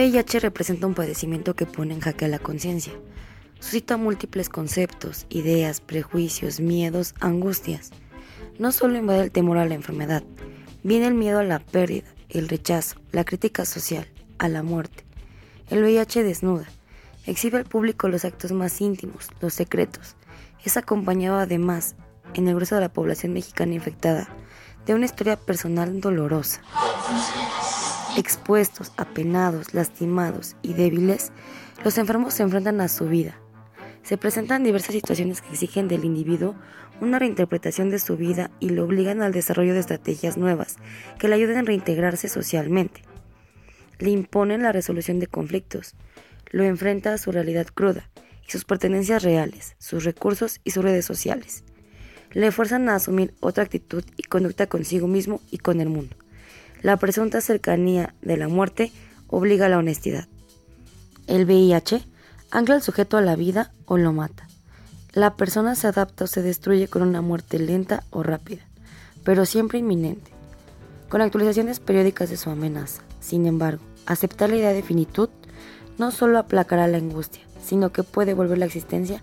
VIH representa un padecimiento que pone en jaque a la conciencia. Suscita múltiples conceptos, ideas, prejuicios, miedos, angustias. No solo invade el temor a la enfermedad, viene el miedo a la pérdida, el rechazo, la crítica social, a la muerte. El VIH desnuda, exhibe al público los actos más íntimos, los secretos. Es acompañado además, en el grueso de la población mexicana infectada, de una historia personal dolorosa. Expuestos, apenados, lastimados y débiles, los enfermos se enfrentan a su vida. Se presentan diversas situaciones que exigen del individuo una reinterpretación de su vida y lo obligan al desarrollo de estrategias nuevas que le ayuden a reintegrarse socialmente. Le imponen la resolución de conflictos, lo enfrenta a su realidad cruda y sus pertenencias reales, sus recursos y sus redes sociales. Le fuerzan a asumir otra actitud y conducta consigo mismo y con el mundo. La presunta cercanía de la muerte obliga a la honestidad. El VIH ancla al sujeto a la vida o lo mata. La persona se adapta o se destruye con una muerte lenta o rápida, pero siempre inminente, con actualizaciones periódicas de su amenaza. Sin embargo, aceptar la idea de finitud no solo aplacará la angustia, sino que puede volver la existencia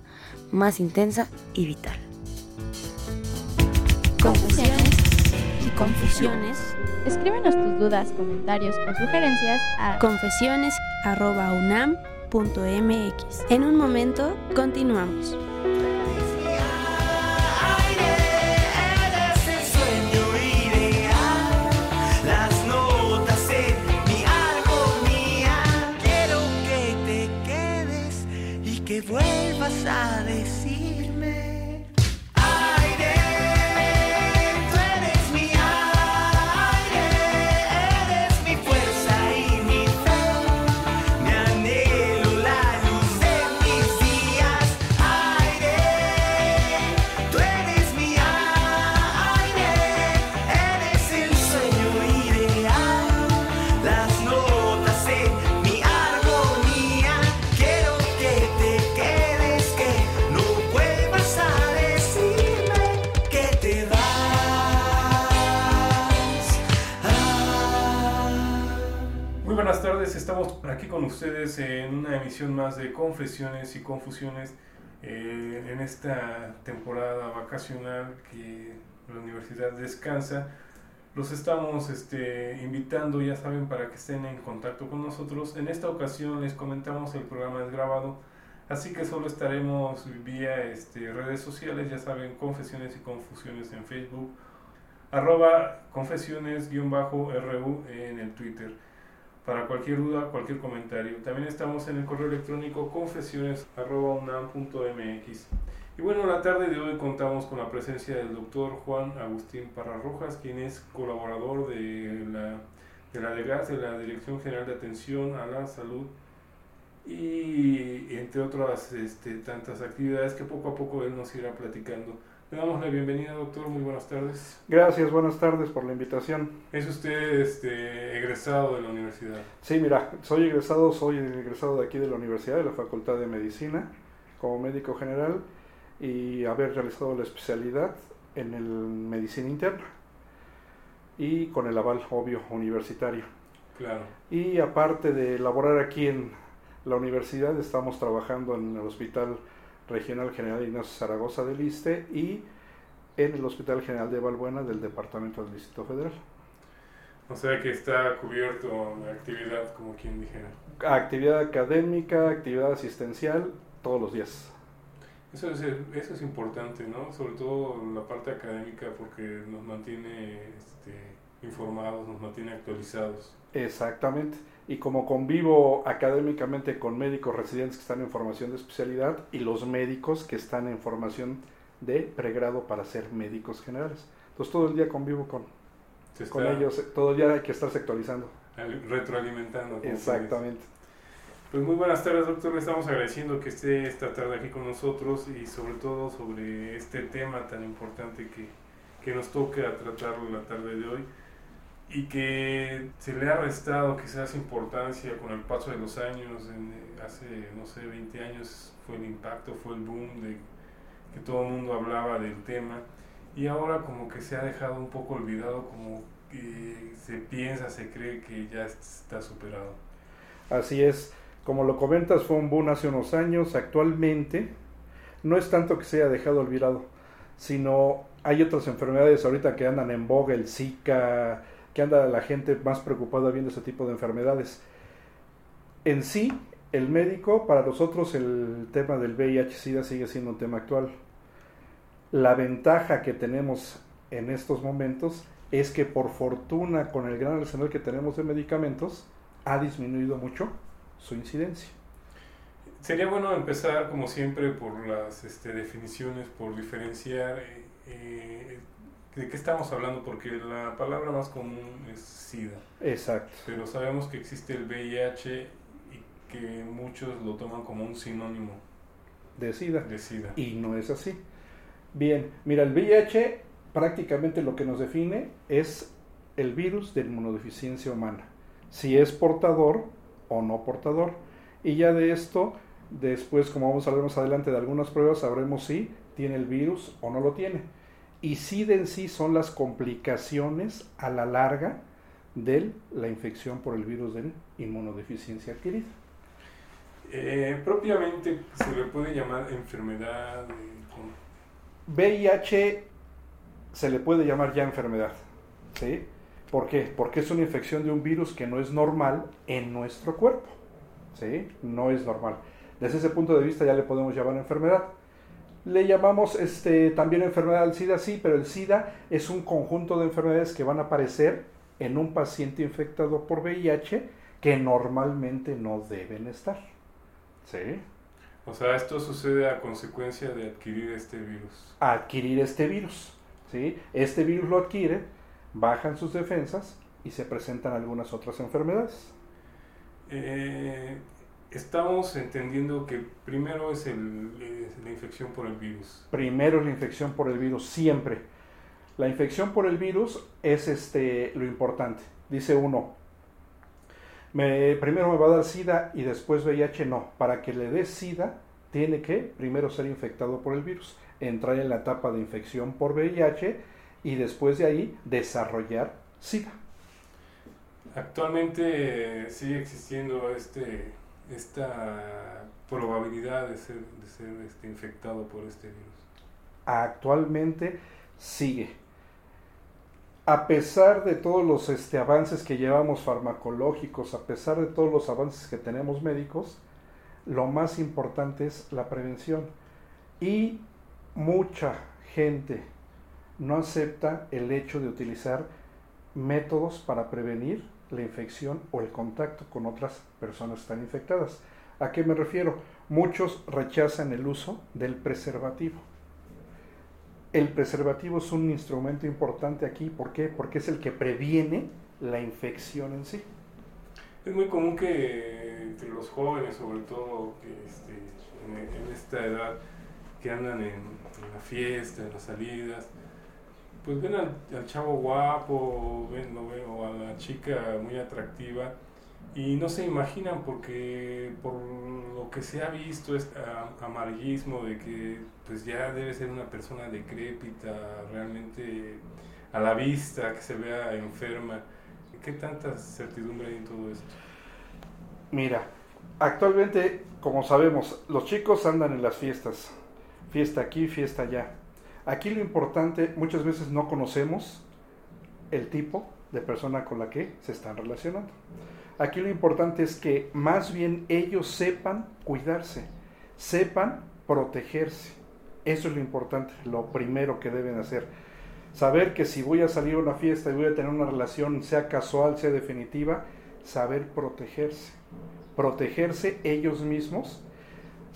más intensa y vital. Confusiones y confusiones. Escríbenos tus dudas, comentarios o sugerencias a confesiones.unam.mx. En un momento, continuamos. El sueño con ustedes en una emisión más de Confesiones y Confusiones eh, en esta temporada vacacional que la universidad descansa. Los estamos este, invitando, ya saben, para que estén en contacto con nosotros. En esta ocasión les comentamos el programa es grabado, así que solo estaremos vía este, redes sociales, ya saben, Confesiones y Confusiones en Facebook, arroba confesiones-ru en el Twitter para cualquier duda, cualquier comentario. También estamos en el correo electrónico confesiones.unam.mx. Y bueno, la tarde de hoy contamos con la presencia del doctor Juan Agustín Parra Rojas, quien es colaborador de la, de DEGAS, de la Dirección General de Atención a la Salud, y entre otras este, tantas actividades que poco a poco él nos irá platicando. Le damos la bienvenida, doctor. Muy buenas tardes. Gracias, buenas tardes por la invitación. ¿Es usted este, egresado de la universidad? Sí, mira, soy egresado, soy egresado de aquí de la Universidad, de la Facultad de Medicina, como médico general, y haber realizado la especialidad en el medicina interna y con el aval obvio universitario. Claro. Y aparte de laborar aquí en la universidad, estamos trabajando en el Hospital Regional General Ignacio Zaragoza del Iste y en el Hospital General de Balbuena del Departamento del Distrito Federal. O sea que está cubierto la actividad, como quien dijera. Actividad académica, actividad asistencial, todos los días. Eso es, eso es importante, ¿no? Sobre todo la parte académica porque nos mantiene este, informados, nos mantiene actualizados. Exactamente. Y como convivo académicamente con médicos residentes que están en formación de especialidad y los médicos que están en formación de pregrado para ser médicos generales. Entonces todo el día convivo con, con ellos, todo el día hay que estarse actualizando. al- retroalimentando. Exactamente. Pues muy buenas tardes, doctor. Le estamos agradeciendo que esté esta tarde aquí con nosotros y sobre todo sobre este tema tan importante que, que nos toca tratarlo la tarde de hoy y que se le ha restado quizás importancia con el paso de los años. En, eh, hace, no sé, 20 años fue el impacto, fue el boom de que todo el mundo hablaba del tema y ahora como que se ha dejado un poco olvidado, como que se piensa, se cree que ya está superado. Así es, como lo comentas, fue un boom hace unos años. Actualmente no es tanto que se haya dejado olvidado, sino hay otras enfermedades ahorita que andan en boga, el Zika, que anda la gente más preocupada viendo ese tipo de enfermedades. En sí, el médico, para nosotros el tema del VIH-Sida sigue siendo un tema actual. La ventaja que tenemos en estos momentos es que por fortuna con el gran arsenal que tenemos de medicamentos ha disminuido mucho su incidencia. Sería bueno empezar, como siempre, por las este, definiciones, por diferenciar eh, eh, de qué estamos hablando, porque la palabra más común es SIDA, Exacto. pero sabemos que existe el VIH y que muchos lo toman como un sinónimo De SIDA. de SIDA. Y no es así. Bien, mira, el VIH prácticamente lo que nos define es el virus de inmunodeficiencia humana. Si es portador o no portador. Y ya de esto, después, como vamos a ver más adelante de algunas pruebas, sabremos si tiene el virus o no lo tiene. Y SIDA en sí son las complicaciones a la larga de la infección por el virus de inmunodeficiencia adquirida. Eh, propiamente se le puede llamar enfermedad VIH se le puede llamar ya enfermedad. ¿sí? ¿Por qué? Porque es una infección de un virus que no es normal en nuestro cuerpo. ¿sí? No es normal. Desde ese punto de vista ya le podemos llamar enfermedad. Le llamamos este, también enfermedad al SIDA, sí, pero el SIDA es un conjunto de enfermedades que van a aparecer en un paciente infectado por VIH que normalmente no deben estar. ¿Sí? O sea, esto sucede a consecuencia de adquirir este virus. adquirir este virus. ¿sí? Este virus lo adquiere, bajan sus defensas y se presentan algunas otras enfermedades. Eh, estamos entendiendo que primero es el, es la infección por el virus. Primero es la infección por el virus, siempre. La infección por el virus es este, lo importante. Dice uno, me, primero me va a dar SIDA y después VIH. No, para que le dé SIDA tiene que primero ser infectado por el virus, entrar en la etapa de infección por VIH y después de ahí desarrollar SIDA. Actualmente eh, sigue existiendo este, esta probabilidad de ser, de ser este, infectado por este virus. actualmente sigue. A pesar de todos los este, avances que llevamos farmacológicos, a pesar de todos los avances que tenemos médicos, lo más importante es la prevención. Y mucha gente no acepta el hecho de utilizar métodos para prevenir la infección o el contacto con otras personas están infectadas. ¿A qué me refiero? Muchos rechazan el uso del preservativo. El preservativo es un instrumento importante aquí, ¿por qué? Porque es el que previene la infección en sí. Es muy común que entre los jóvenes, sobre todo que este, en, en esta edad, que andan en, en la fiesta, en las salidas, pues ven al, chavo guapo, ven, lo ven, o a la chica muy atractiva y no se imaginan porque por lo que se ha visto es a- amarillismo de que pues ya debe ser una persona decrépita, realmente a la vista, que se vea enferma. ¿Qué tanta certidumbre hay en todo esto? Mira, actualmente, como sabemos, los chicos andan en las fiestas. Fiesta aquí, fiesta allá. Aquí lo importante, muchas veces no conocemos el tipo de persona con la que se están relacionando. Aquí lo importante es que más bien ellos sepan cuidarse, sepan protegerse. Eso es lo importante, lo primero que deben hacer. Saber que si voy a salir a una fiesta y voy a tener una relación, sea casual, sea definitiva, saber protegerse. Protegerse ellos mismos,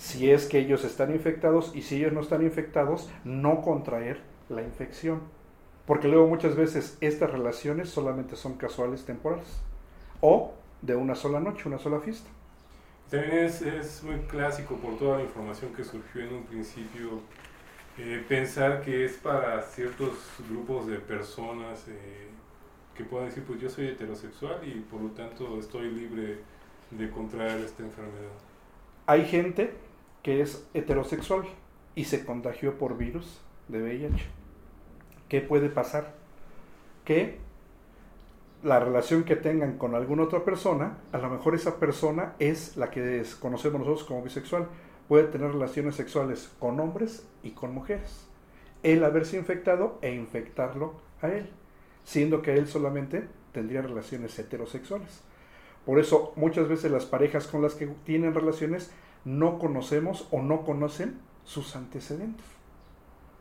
si es que ellos están infectados y si ellos no están infectados, no contraer la infección. Porque luego muchas veces estas relaciones solamente son casuales temporales. O de una sola noche, una sola fiesta. También es, es muy clásico por toda la información que surgió en un principio eh, pensar que es para ciertos grupos de personas eh, que puedan decir, pues yo soy heterosexual y por lo tanto estoy libre de contraer esta enfermedad. Hay gente que es heterosexual y se contagió por virus de VIH. ¿Qué puede pasar? Que la relación que tengan con alguna otra persona, a lo mejor esa persona es la que conocemos nosotros como bisexual. Puede tener relaciones sexuales con hombres y con mujeres. Él haberse infectado e infectarlo a él, siendo que él solamente tendría relaciones heterosexuales. Por eso muchas veces las parejas con las que tienen relaciones no conocemos o no conocen sus antecedentes.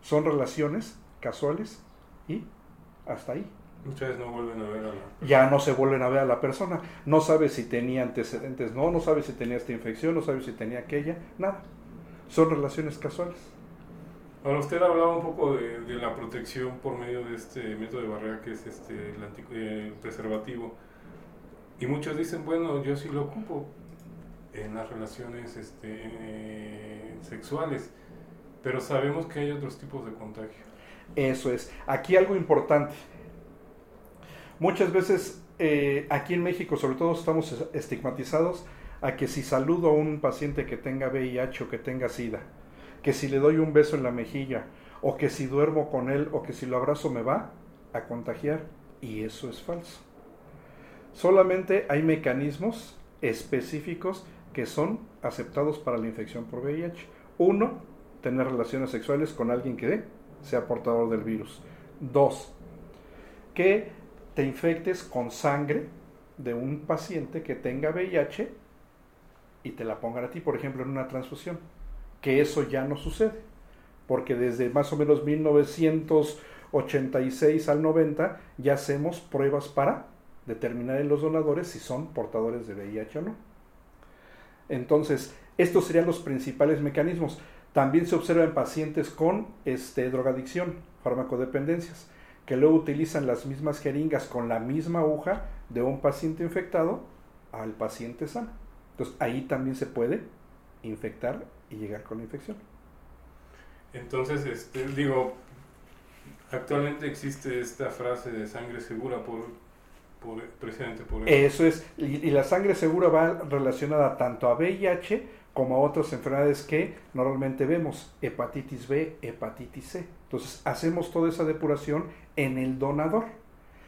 Son relaciones casuales y hasta ahí. Muchas veces no vuelven a ver a la Ya no se vuelven a ver a la persona. No sabe si tenía antecedentes, no, no sabe si tenía esta infección, no sabe si tenía aquella, nada. Son relaciones casuales. Ahora, usted hablaba un poco de, de la protección por medio de este método de barrera que es este, el, anti- eh, preservativo. Y muchos dicen, bueno, yo sí lo ocupo en las relaciones este, sexuales, pero sabemos que hay otros tipos de contagio. Eso es. Aquí algo importante. Muchas veces eh, aquí en México, sobre todo, estamos es- estigmatizados a que si saludo a un paciente que tenga VIH o que tenga SIDA, que si le doy un beso en la mejilla, o que si duermo con él, o que si lo abrazo me va a contagiar. Y eso es falso. Solamente hay mecanismos específicos que son aceptados para la infección por VIH. Uno, tener relaciones sexuales con alguien que sea portador del virus. Dos, que te infectes con sangre de un paciente que tenga VIH y te la pongan a ti, por ejemplo, en una transfusión. Que eso ya no sucede, porque desde más o menos 1986 al 90 ya hacemos pruebas para determinar en los donadores si son portadores de VIH o no. Entonces, estos serían los principales mecanismos. También se observa en pacientes con este, drogadicción, farmacodependencias, que luego utilizan las mismas jeringas con la misma aguja de un paciente infectado al paciente sano. Entonces, ahí también se puede infectar y llegar con la infección. Entonces, este, digo, actualmente existe esta frase de sangre segura por, por precisamente por eso. Eso es, y, y la sangre segura va relacionada tanto a VIH como a otras enfermedades que normalmente vemos, hepatitis B, hepatitis C. Entonces, hacemos toda esa depuración en el donador.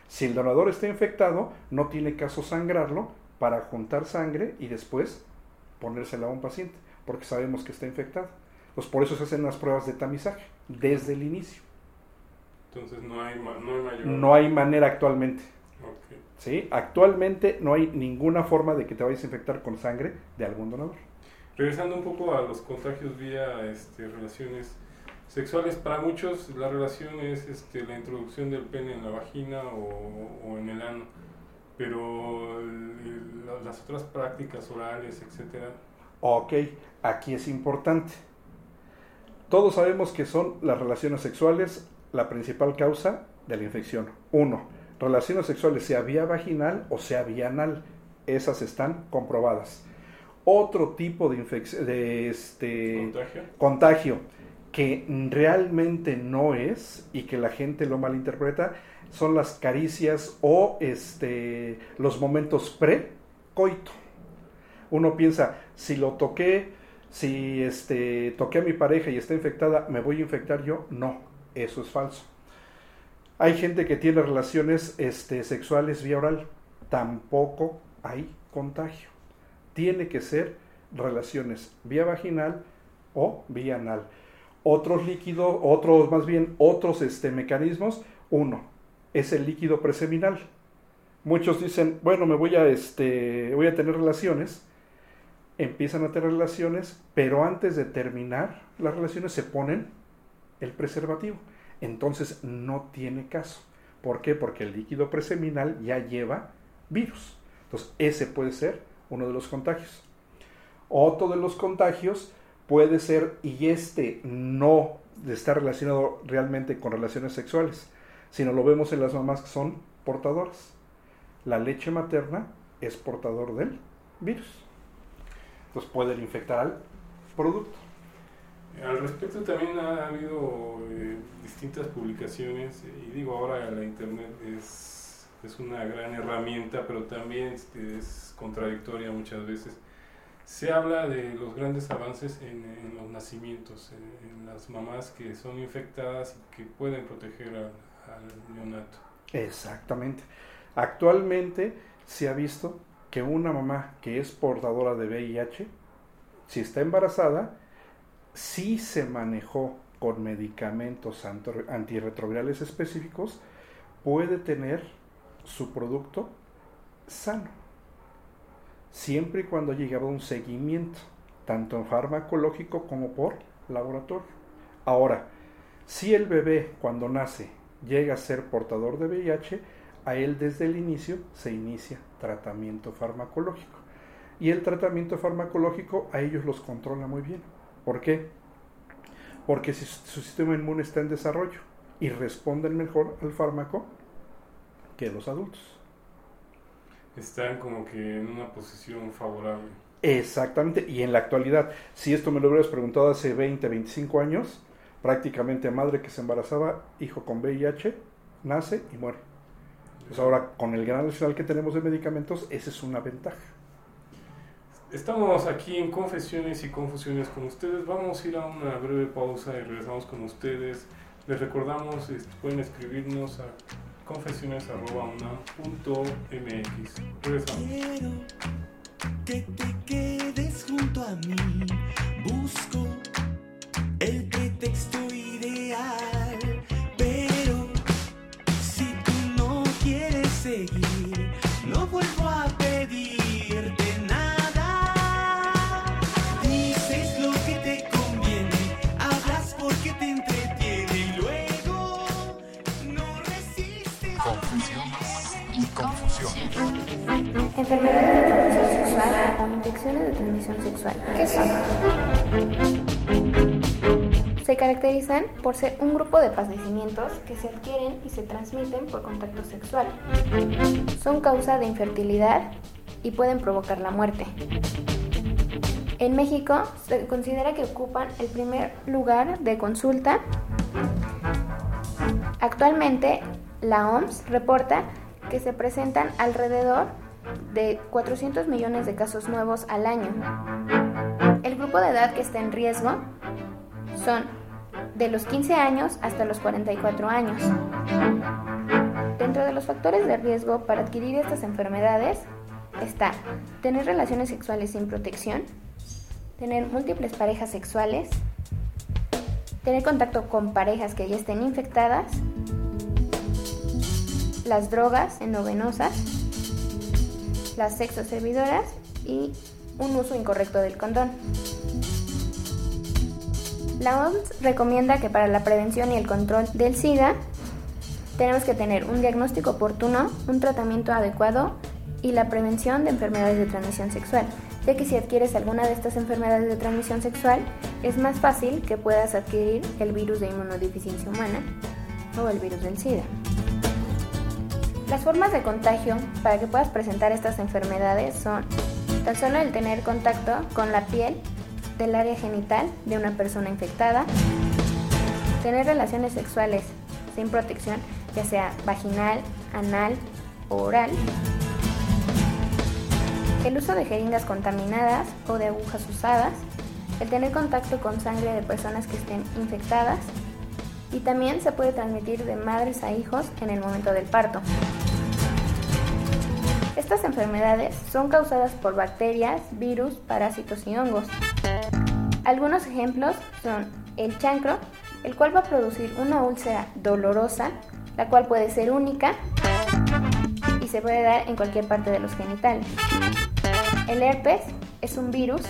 Si el donador está infectado, no tiene caso sangrarlo para juntar sangre y después ponérsela a un paciente, porque sabemos que está infectado. Pues por eso se hacen las pruebas de tamizaje desde el inicio. Entonces no hay, no hay mayor... No hay manera actualmente. Ok. ¿sí? Actualmente no hay ninguna forma de que te vayas a infectar con sangre de algún donador. Regresando un poco a los contagios vía este, relaciones sexuales, para muchos la relación es este, la introducción del pene en la vagina o, o en el ano, pero el- el- la- las otras prácticas orales, etcétera, Ok, aquí es importante. Todos sabemos que son las relaciones sexuales la principal causa de la infección. Uno, relaciones sexuales sea vía vaginal o sea vía anal. Esas están comprobadas. Otro tipo de, de este, contagio. contagio que realmente no es y que la gente lo malinterpreta son las caricias o este, los momentos pre-coito. Uno piensa, si lo toqué, si este, toqué a mi pareja y está infectada, ¿me voy a infectar yo? No, eso es falso. Hay gente que tiene relaciones este, sexuales vía oral, tampoco hay contagio. Tiene que ser relaciones vía vaginal o vía anal. Otros líquidos, otros más bien, otros este, mecanismos, uno, es el líquido preseminal. Muchos dicen, bueno, me voy a, este, voy a tener relaciones, empiezan a tener relaciones, pero antes de terminar las relaciones se ponen el preservativo. Entonces no tiene caso. ¿Por qué? Porque el líquido preseminal ya lleva virus. Entonces ese puede ser uno de los contagios. Otro de los contagios puede ser, y este no está relacionado realmente con relaciones sexuales, sino lo vemos en las mamás que son portadoras. La leche materna es portador del virus. Entonces pueden infectar al producto. Al respecto también ha habido eh, distintas publicaciones y digo ahora la internet es, es una gran herramienta pero también este, es contradictoria muchas veces. Se habla de los grandes avances en, en los nacimientos, en, en, las mamás que son infectadas y que pueden proteger al, al neonato. Exactamente. Actualmente se ha visto que una mamá que es portadora de VIH, si está embarazada, sí se manejó con medicamentos antirretrovirales específicos, puede tener su producto sano, siempre y cuando llegado un seguimiento, tanto en farmacológico como por laboratorio. Ahora, si el bebé cuando nace llega a ser portador de VIH, a él desde el inicio se inicia tratamiento farmacológico. Y el tratamiento farmacológico a ellos los controla muy bien. ¿Por qué? Porque si su sistema inmune está en desarrollo y responden mejor al fármaco que los adultos. Están como que en una posición favorable. Exactamente, y en la actualidad, si esto me lo hubieras preguntado hace 20, 25 años, prácticamente madre que se embarazaba, hijo con VIH, nace y muere. Pues ahora, con el gran arsenal que tenemos de medicamentos, esa es una ventaja. Estamos aquí en Confesiones y Confusiones con ustedes. Vamos a ir a una breve pausa y regresamos con ustedes. Les recordamos, pueden escribirnos a confesiones.unam.mx. Regresamos. Quiero que te quedes junto a mí. Busco el pretexto Enfermedades de transmisión sexual o infecciones de transmisión sexual. ¿Qué son? Se caracterizan por ser un grupo de padecimientos que se adquieren y se transmiten por contacto sexual. Son causa de infertilidad y pueden provocar la muerte. En México se considera que ocupan el primer lugar de consulta. Actualmente la OMS reporta que se presentan alrededor de 400 millones de casos nuevos al año. El grupo de edad que está en riesgo son de los 15 años hasta los 44 años. Dentro de los factores de riesgo para adquirir estas enfermedades está tener relaciones sexuales sin protección, tener múltiples parejas sexuales, tener contacto con parejas que ya estén infectadas, las drogas endovenosas, las sexoservidoras y un uso incorrecto del condón. La OMS recomienda que para la prevención y el control del SIDA tenemos que tener un diagnóstico oportuno, un tratamiento adecuado y la prevención de enfermedades de transmisión sexual, ya que si adquieres alguna de estas enfermedades de transmisión sexual, es más fácil que puedas adquirir el virus de inmunodeficiencia humana o el virus del SIDA. Las formas de contagio para que puedas presentar estas enfermedades son tan solo el tener contacto con la piel del área genital de una persona infectada, tener relaciones sexuales sin protección, ya sea vaginal, anal o oral, el uso de jeringas contaminadas o de agujas usadas, el tener contacto con sangre de personas que estén infectadas y también se puede transmitir de madres a hijos en el momento del parto. Estas enfermedades son causadas por bacterias, virus, parásitos y hongos. Algunos ejemplos son el chancro, el cual va a producir una úlcera dolorosa, la cual puede ser única y se puede dar en cualquier parte de los genitales. El herpes es un virus,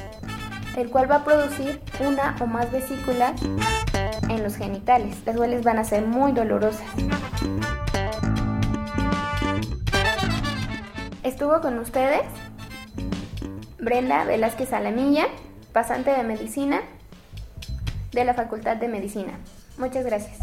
el cual va a producir una o más vesículas en los genitales, las cuales van a ser muy dolorosas. Estuvo con ustedes Brenda Velázquez Alamilla, pasante de medicina de la Facultad de Medicina. Muchas gracias.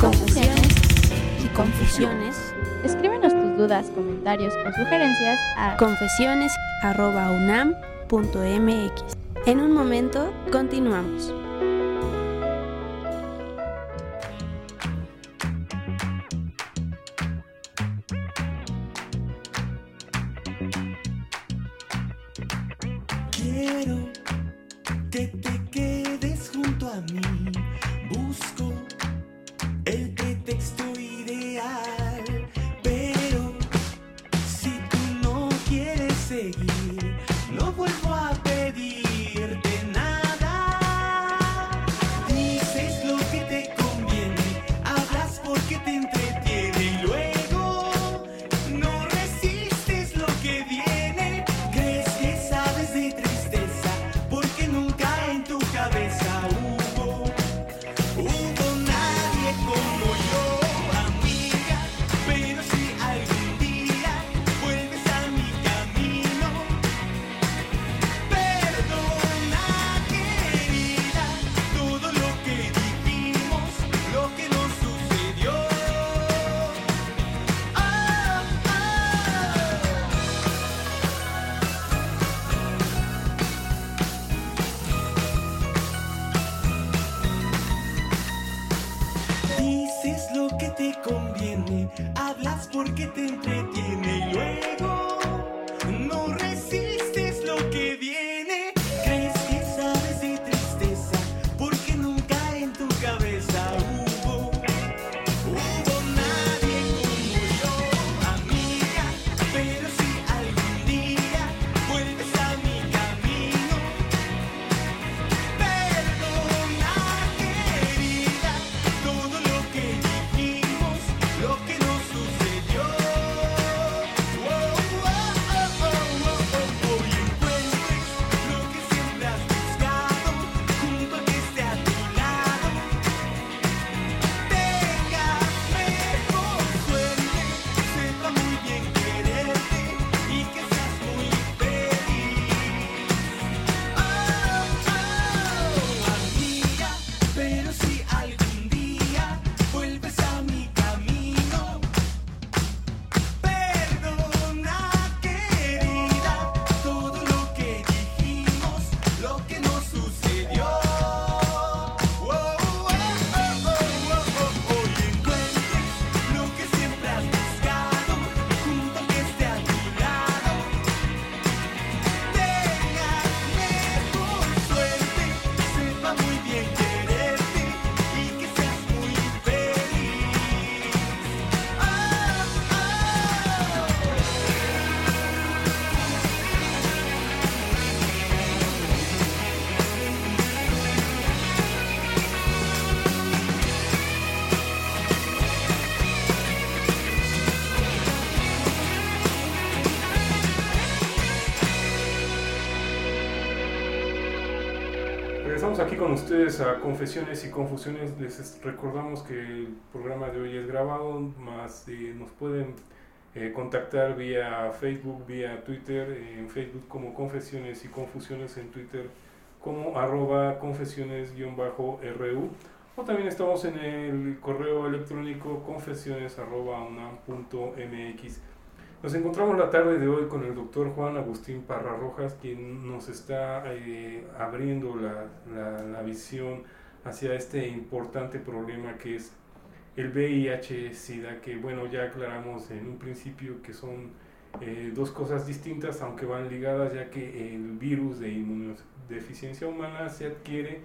Confusiones y confusiones. Escríbenos tus dudas, comentarios o sugerencias a confesiones.unam.mx. En un momento, continuamos. Ustedes a Confesiones y Confusiones. Les es- recordamos que el programa de hoy es grabado, más eh, nos pueden eh, contactar vía Facebook, vía Twitter, en Facebook como Confesiones y Confusiones, en Twitter como arroba confesiones-ru. O también estamos en el correo electrónico confesiones arroba unam.mx. Nos encontramos la tarde de hoy con el doctor Juan Agustín Parra Rojas, quien nos está eh, abriendo la, la- visión hacia este importante problema que es el VIH-Sida, que bueno, ya aclaramos en un principio que son eh, dos cosas distintas, aunque van ligadas, ya que el virus de inmunodeficiencia humana se adquiere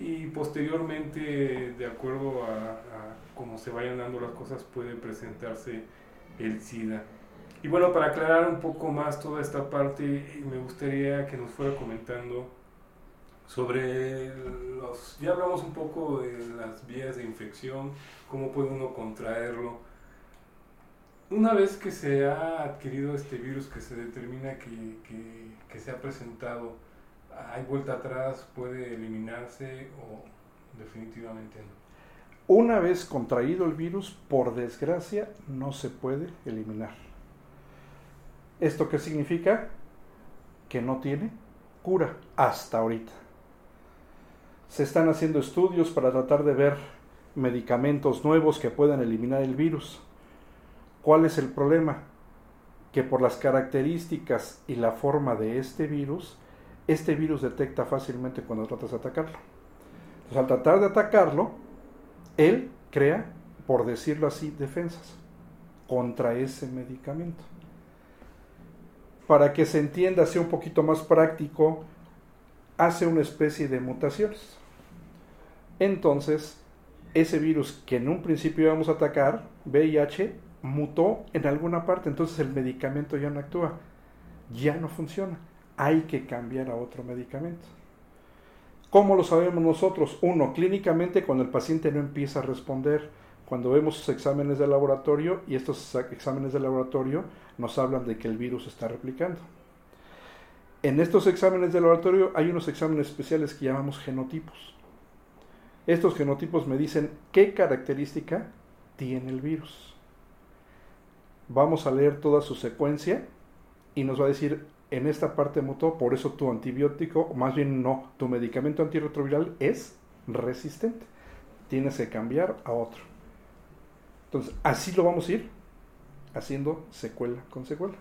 y posteriormente, de acuerdo a cómo se vayan dando las cosas, puede presentarse el SIDA. Y bueno, para aclarar un poco más toda esta parte, me gustaría que nos fuera comentando sobre los... Ya hablamos un poco de las vías de infección, cómo puede uno contraerlo. Una vez que se ha adquirido este virus, que se determina que, que, que se ha presentado, ¿hay vuelta atrás? ¿Puede eliminarse o definitivamente no? Una vez contraído el virus, por desgracia, no se puede eliminar. ¿Esto qué significa? Que no tiene cura hasta ahorita. Se están haciendo estudios para tratar de ver medicamentos nuevos que puedan eliminar el virus. ¿Cuál es el problema? Que por las características y la forma de este virus, este virus detecta fácilmente cuando tratas de atacarlo. Entonces, al tratar de atacarlo, él crea, por decirlo así, defensas contra ese medicamento. Para que se entienda, sea un poquito más práctico, hace una especie de mutaciones. Entonces, ese virus que en un principio íbamos a atacar, VIH, mutó en alguna parte, entonces el medicamento ya no actúa, ya no funciona, hay que cambiar a otro medicamento. ¿Cómo lo sabemos nosotros? Uno, clínicamente cuando el paciente no empieza a responder, cuando vemos exámenes de laboratorio y estos exámenes de laboratorio nos hablan de que el virus está replicando. En estos exámenes de laboratorio hay unos exámenes especiales que llamamos genotipos. Estos genotipos me dicen qué característica tiene el virus. Vamos a leer toda su secuencia y nos va a decir en esta parte mutó, por eso tu antibiótico, o más bien no, tu medicamento antirretroviral es resistente. Tienes que cambiar a otro. Entonces, así lo vamos a ir haciendo secuela con secuela.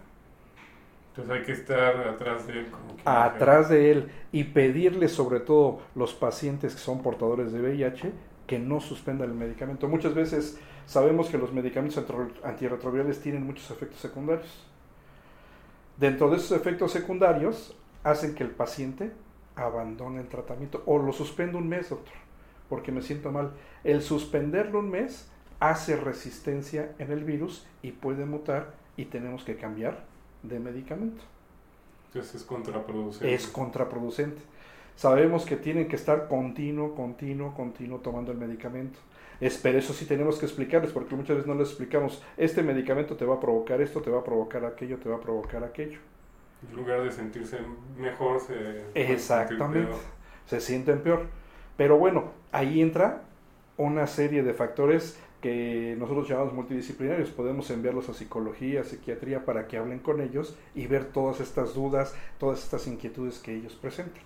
Entonces hay que estar atrás de él. atrás de él y pedirle sobre todo los pacientes que son portadores de VIH que no suspendan el medicamento. Muchas veces sabemos que los medicamentos antirretrovirales tienen muchos efectos secundarios Dentro de esos efectos secundarios hacen que el paciente abandone el tratamiento o lo suspenda un mes, doctor, porque me siento mal. El suspenderlo un mes hace resistencia en el virus y puede mutar y tenemos que cambiar de medicamento. Entonces es contraproducente. Es contraproducente. Sabemos que tienen que estar continuo, continuo, continuo tomando el medicamento. Pero eso sí tenemos que explicarles, porque muchas veces no les explicamos, este medicamento te va a provocar esto, te va a provocar aquello, te va a provocar aquello. En lugar de sentirse mejor, se... Exactamente, se sienten peor. Pero bueno, ahí entra una serie de factores que nosotros llamamos multidisciplinarios. Podemos enviarlos a psicología, psiquiatría, para que hablen con ellos y ver todas estas dudas, todas estas inquietudes que ellos presentan.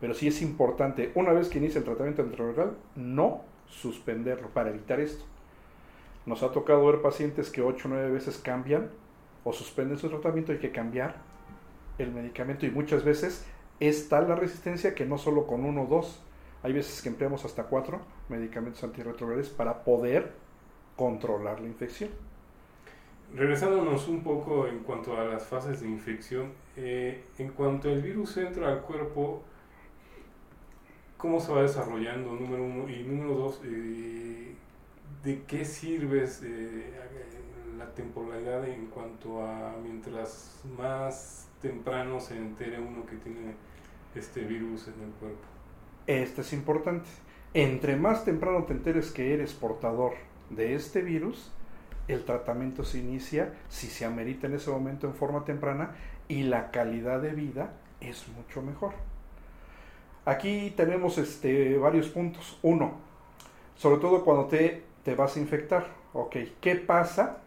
Pero sí es importante, una vez que inicia el tratamiento antirretroviral, no suspenderlo para evitar esto. Nos ha tocado ver pacientes que 8 o 9 veces cambian o suspenden su tratamiento, hay que cambiar el medicamento y muchas veces es tal la resistencia que no solo con uno o dos, hay veces que empleamos hasta cuatro medicamentos antirretrovirales para poder controlar la infección. Regresándonos un poco en cuanto a las fases de infección, eh, en cuanto el virus entra al cuerpo, cómo se va desarrollando, número uno, y número dos, eh, de qué sirve eh, la temporalidad en cuanto a mientras más temprano se entere uno que tiene este virus en el cuerpo. Esto es importante. Entre más temprano te enteres que eres portador de este virus, el tratamiento se inicia si se amerita en ese momento en forma temprana y la calidad de vida es mucho mejor. Aquí tenemos este, varios puntos. Uno, sobre todo cuando te, te vas a infectar. Ok, ¿qué pasa?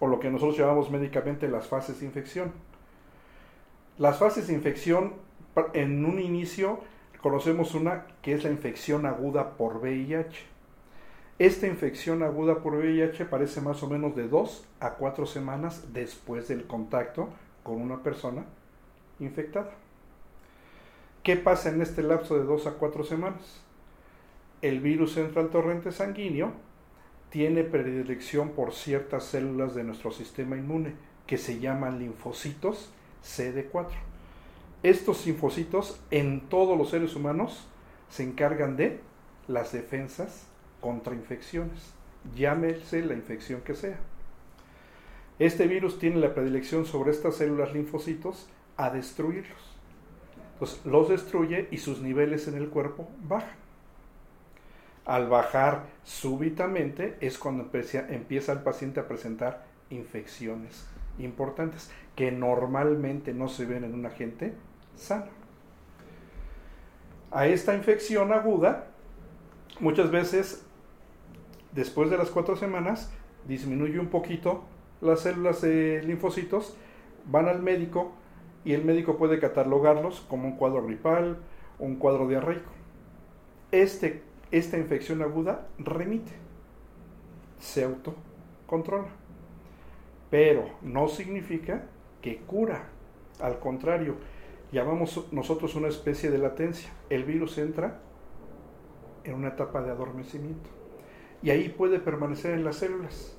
O lo que nosotros llamamos médicamente las fases de infección. Las fases de infección, en un inicio, conocemos una que es la infección aguda por VIH. Esta infección aguda por VIH parece más o menos de 2 a 4 semanas después del contacto con una persona infectada. ¿Qué pasa en este lapso de dos a cuatro semanas? El virus entra al torrente sanguíneo, tiene predilección por ciertas células de nuestro sistema inmune que se llaman linfocitos CD4. Estos linfocitos en todos los seres humanos se encargan de las defensas contra infecciones, llámese la infección que sea. Este virus tiene la predilección sobre estas células linfocitos a destruirlos. Entonces los destruye y sus niveles en el cuerpo bajan. Al bajar súbitamente es cuando empieza, el paciente a presentar infecciones importantes que normalmente no se ven en una gente sana. A esta infección aguda, muchas veces después de las cuatro semanas, disminuye un poquito las células de linfocitos, van al médico y el médico puede catalogarlos como un cuadro gripal, un cuadro diarreico. Este, esta infección aguda remite, se autocontrola, pero no significa que cura, al contrario, llamamos nosotros una especie de latencia. El virus entra en una etapa de adormecimiento y ahí puede permanecer en las células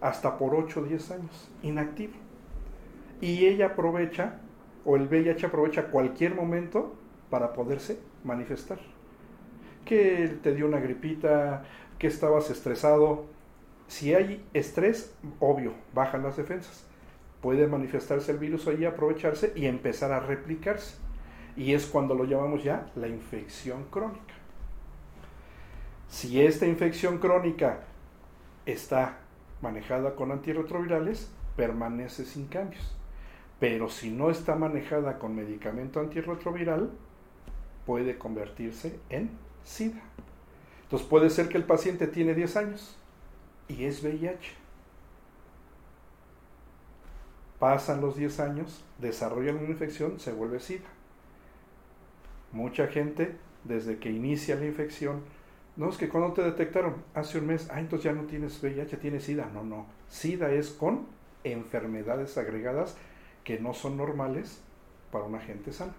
hasta por 8 o 10 años, inactivo. Y ella aprovecha, o el VIH aprovecha cualquier momento para poderse manifestar. Que te dio una gripita, que estabas estresado. Si hay estrés, obvio, bajan las defensas. Puede manifestarse el virus ahí, aprovecharse y empezar a replicarse. Y es cuando lo llamamos ya la infección crónica. Si esta infección crónica está manejada con antirretrovirales, permanece sin cambios. Pero si no está manejada con medicamento antirretroviral, puede convertirse en SIDA. Entonces puede ser que el paciente tiene 10 años y es VIH. Pasan los 10 años, desarrollan una infección, se vuelve SIDA. Mucha gente, desde que inicia la infección, no, es que cuando te detectaron hace un mes, ah, entonces ya no tienes VIH, tienes SIDA. No, no. SIDA es con enfermedades agregadas que no son normales para una gente sana.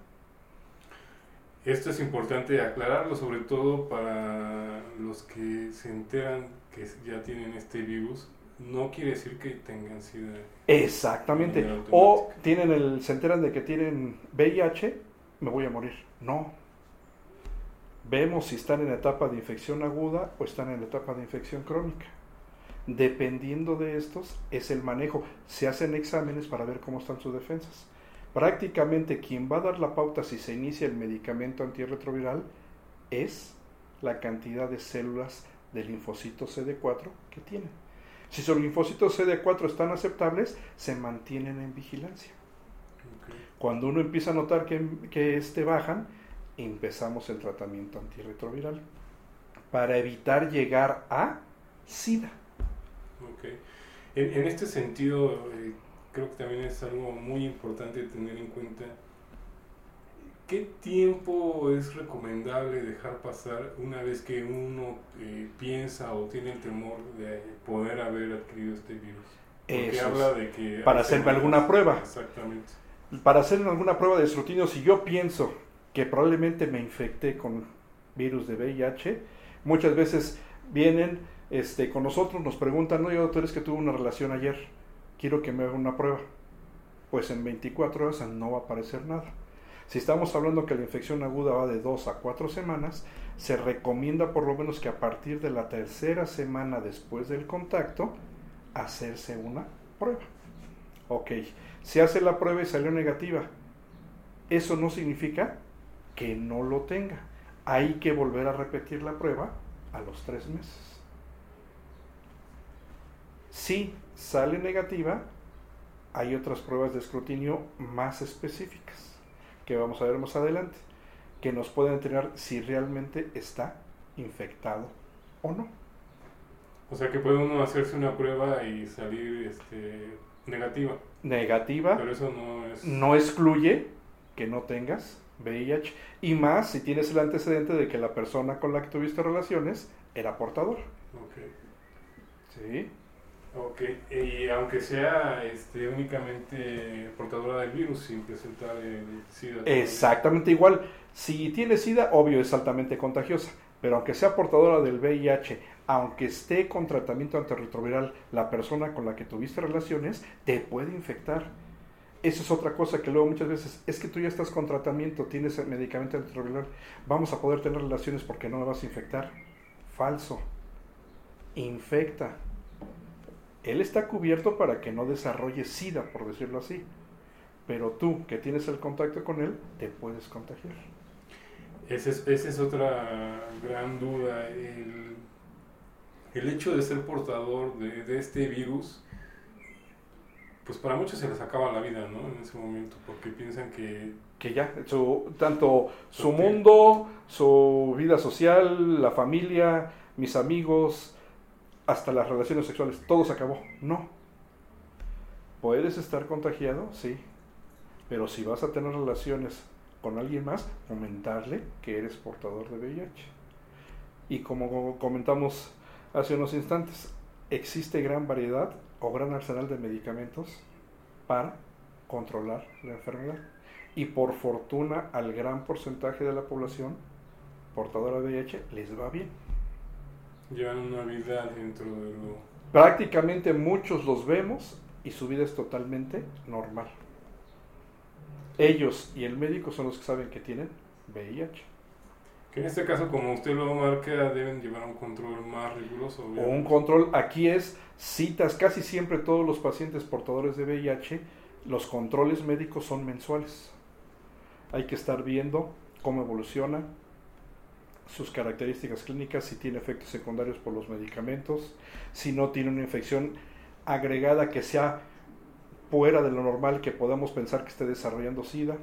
Esto es importante aclararlo, sobre todo para los que se enteran que ya tienen este virus. No quiere decir que tengan SIDA. Exactamente. O tienen el, se enteran de que tienen VIH, me voy a morir. No, Vemos si están en etapa de infección aguda o están en etapa de infección crónica. Dependiendo de estos es el manejo. Se hacen exámenes para ver cómo están sus defensas. Prácticamente quien va a dar la pauta si se inicia el medicamento antirretroviral es la cantidad de células del linfocito CD4 que tienen. Si sus linfocitos CD4 están aceptables, se mantienen en vigilancia. Cuando uno empieza a notar que, que este bajan, empezamos el tratamiento antirretroviral para evitar llegar a SIDA. Okay. En, este sentido, eh, creo que también es algo muy importante tener en cuenta ¿Qué tiempo es recomendable dejar pasar una vez que uno eh, piensa o tiene el temor de poder haber adquirido este virus? Porque habla de que para hacerme alguna prueba. Exactamente. Para hacerme alguna prueba de escrutinio, si yo pienso que probablemente me infecté con virus de VIH. Muchas veces vienen este, con nosotros, nos preguntan, no, doctor, es que tuve una relación ayer, quiero que me haga una prueba. Pues en 24 horas no va a aparecer nada. Si estamos hablando que la infección aguda va de 2 a 4 semanas, se recomienda por lo menos que a partir de la tercera semana después del contacto, hacerse una prueba. Ok, se hace la prueba y salió negativa. Eso no significa que no lo tenga. Hay que volver a repetir la prueba a los tres meses. Si sale negativa, hay otras pruebas de escrutinio más específicas que vamos a ver más adelante, que nos pueden determinar si realmente está infectado o no. O sea que puede uno hacerse una prueba y salir este, negativa. Negativa. Pero eso no es... No excluye que no tengas VIH. Y más si tienes el antecedente de que la persona con la que tuviste relaciones era portador. Ok. Sí. Ok, y aunque sea este, únicamente portadora del virus sin presentar el SIDA. Exactamente igual. Si tiene SIDA, obvio es altamente contagiosa. Pero aunque sea portadora del VIH, aunque esté con tratamiento antirretroviral, la persona con la que tuviste relaciones te puede infectar. Esa es otra cosa que luego muchas veces, es que tú ya estás con tratamiento, tienes medicamento antirretroviral, vamos a poder tener relaciones porque no me vas a infectar. Falso. Infecta. Él está cubierto para que no desarrolle SIDA, por decirlo así. Pero tú, que tienes el contacto con él, te puedes contagiar. Esa es, esa es otra gran duda. El, el hecho de ser portador de, de este virus, pues para muchos se les acaba la vida, ¿no? En ese momento, porque piensan que Que ya, su, tanto su mundo, su vida social, la familia, mis amigos, hasta las relaciones sexuales, todo se acabó. No. ¿Puedes estar contagiado? Sí. Pero si vas a tener relaciones con alguien más, comentarle que eres portador de VIH. Y como comentamos hace unos instantes, existe gran variedad o gran arsenal de medicamentos para controlar la enfermedad. Y por fortuna al gran porcentaje de la población portadora de VIH les va bien. Llevan una vida dentro de lo... Prácticamente muchos los vemos y su vida es totalmente normal. Ellos y el médico son los que saben que tienen VIH. Que en este caso, como usted lo marca, deben llevar un control más riguroso. O un control, aquí es citas, casi siempre todos los pacientes portadores de VIH, los controles médicos son mensuales. Hay que estar viendo cómo evoluciona, sus características clínicas, si tiene efectos secundarios por los medicamentos, si no tiene una infección agregada que sea fuera de lo normal que podamos pensar que esté desarrollando SIDA.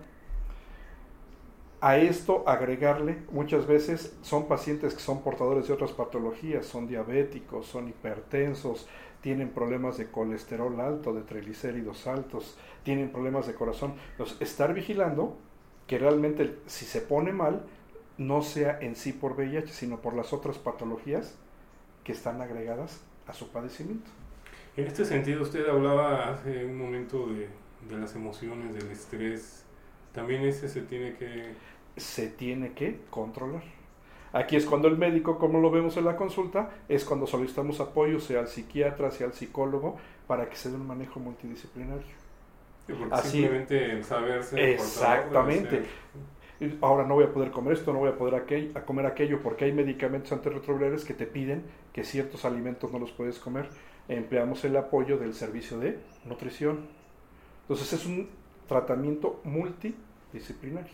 A esto agregarle, muchas veces son pacientes que son portadores de otras patologías, son diabéticos, son hipertensos, tienen problemas de colesterol alto, de triglicéridos altos, tienen problemas de corazón. Estar vigilando que realmente si se pone mal, no sea en sí por VIH, sino por las otras patologías que están agregadas a su padecimiento. En este sentido, usted hablaba hace un momento de, de las emociones, del estrés. También ese se tiene que... Se tiene que controlar. Aquí es cuando el médico, como lo vemos en la consulta, es cuando solicitamos apoyo, sea al psiquiatra, sea al psicólogo, para que se dé un manejo multidisciplinario. Porque Así- simplemente saberse... Exactamente. Ahora no voy a poder comer esto, no voy a poder a comer aquello, porque hay medicamentos antirretrovirales que te piden que ciertos alimentos no los puedes comer. Empleamos el apoyo del servicio de nutrición. Entonces es un tratamiento multidisciplinario.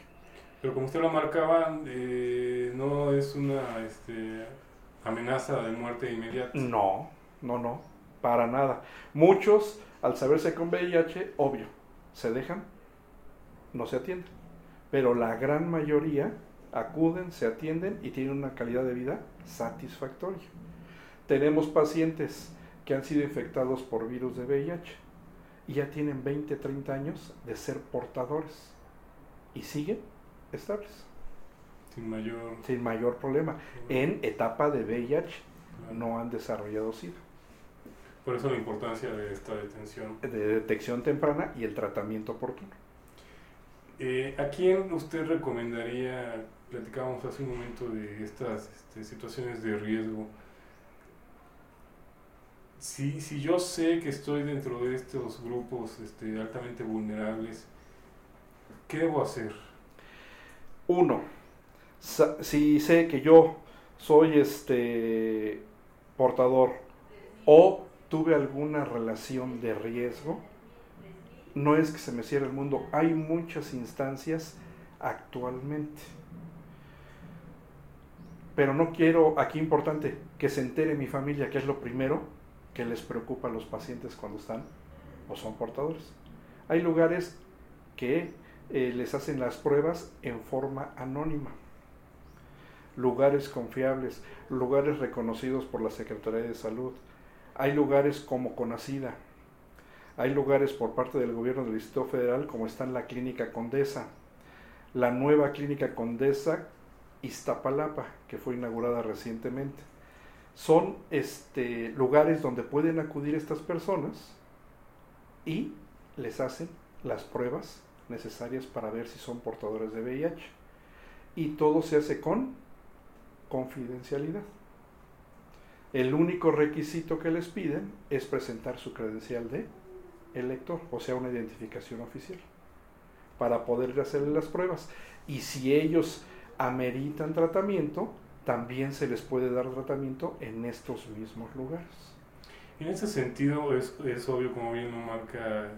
Pero como usted lo marcaba, eh, no es una este, amenaza de muerte inmediata. No, no, no, para nada. Muchos, al saberse con VIH, obvio, se dejan, no se atienden. Pero la gran mayoría acuden, se atienden y tienen una calidad de vida satisfactoria. Tenemos pacientes que han sido infectados por virus de VIH y ya tienen 20, 30 años de ser portadores y siguen estables, Sin mayor... sin mayor problema. En etapa de VIH Claro. no han desarrollado SIDA. Por eso la importancia de esta detención. de detección temprana y el tratamiento oportuno. Eh, ¿A quién usted recomendaría, platicábamos hace un momento de estas este, situaciones de riesgo, si, si yo sé que estoy dentro de estos grupos este, altamente vulnerables, ¿qué debo hacer? Uno, si sé que yo soy este portador o tuve alguna relación de riesgo, no es que se me cierre el mundo, hay muchas instancias actualmente. Pero no quiero, aquí importante, que se entere mi familia, que es lo primero que les preocupa a los pacientes cuando están o son portadores. Hay lugares que eh, les hacen las pruebas en forma anónima. Lugares confiables, lugares reconocidos por la Secretaría de Salud. Hay lugares como Conacida. Hay lugares por parte del gobierno del Distrito Federal como está en la Clínica Condesa. La nueva Clínica Condesa Iztapalapa, que fue inaugurada recientemente. Son este, lugares donde pueden acudir estas personas y les hacen las pruebas necesarias para ver si son portadores de VIH. Y todo se hace con confidencialidad. El único requisito que les piden es presentar su credencial de elector, o sea, una identificación oficial, para poder hacerle las pruebas. Y si ellos ameritan tratamiento, también se les puede dar tratamiento en estos mismos lugares. En ese sentido es, es obvio, como bien lo marca,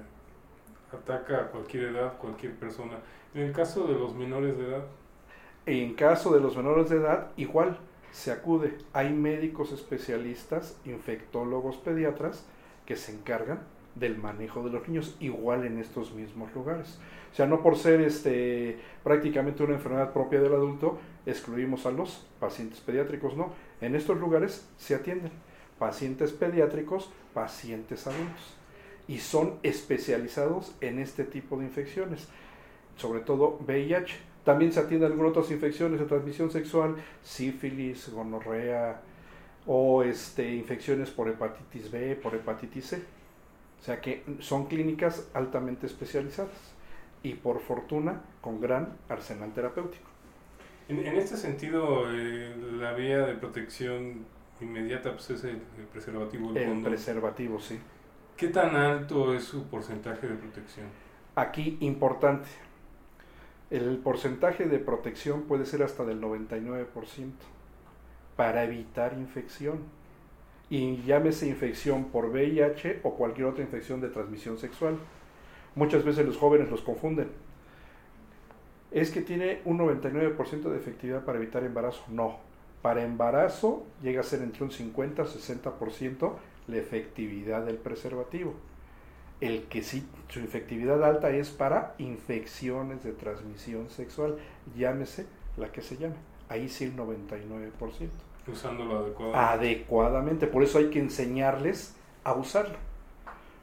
ataca a cualquier edad, cualquier persona. En el caso de los menores de edad, En caso de los menores de edad, igual se acude. Hay médicos especialistas, infectólogos, pediatras, que se encargan del manejo de los niños, igual en estos mismos lugares. O sea, no por ser este, prácticamente una enfermedad propia del adulto, excluimos a los pacientes pediátricos, no. En estos lugares se atienden pacientes pediátricos, pacientes adultos, y son especializados en este tipo de infecciones, sobre todo VIH. También se atienden algunas otras infecciones de transmisión sexual, sífilis, gonorrea o este, infecciones por hepatitis B, por hepatitis C. O sea que son clínicas altamente especializadas y por fortuna con gran arsenal terapéutico. en, en este sentido, eh, la vía de protección inmediata pues, es el, el preservativo, el El preservativo, sí. ¿Qué tan alto es su porcentaje de protección? Aquí importante, el porcentaje de protección puede ser hasta del 99% para evitar infección. Y llámese infección por VIH o cualquier otra infección de transmisión sexual. Muchas veces los jóvenes los confunden. Es que tiene un 99% de efectividad para evitar embarazo. No. Para embarazo llega a ser entre un 50 y 60% la efectividad del preservativo. El que sí, su efectividad alta es para infecciones de transmisión sexual, llámese la que se llame. Ahí sí el 99%. Usándolo adecuadamente. Adecuadamente, por eso hay que enseñarles a usarlo.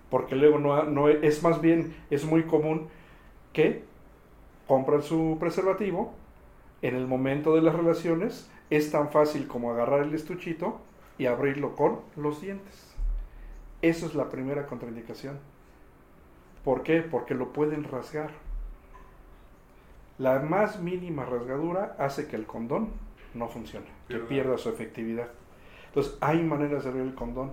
Porque luego no, es más bien, es muy común que compran su preservativo, en el momento de las relaciones es tan fácil como agarrar el estuchito y abrirlo con los dientes. Eso es la primera contraindicación. ¿Por qué? Porque lo pueden rasgar. La más mínima rasgadura hace que el condón no funcione, que Pierda. pierda su efectividad. Entonces, hay maneras de abrir el condón,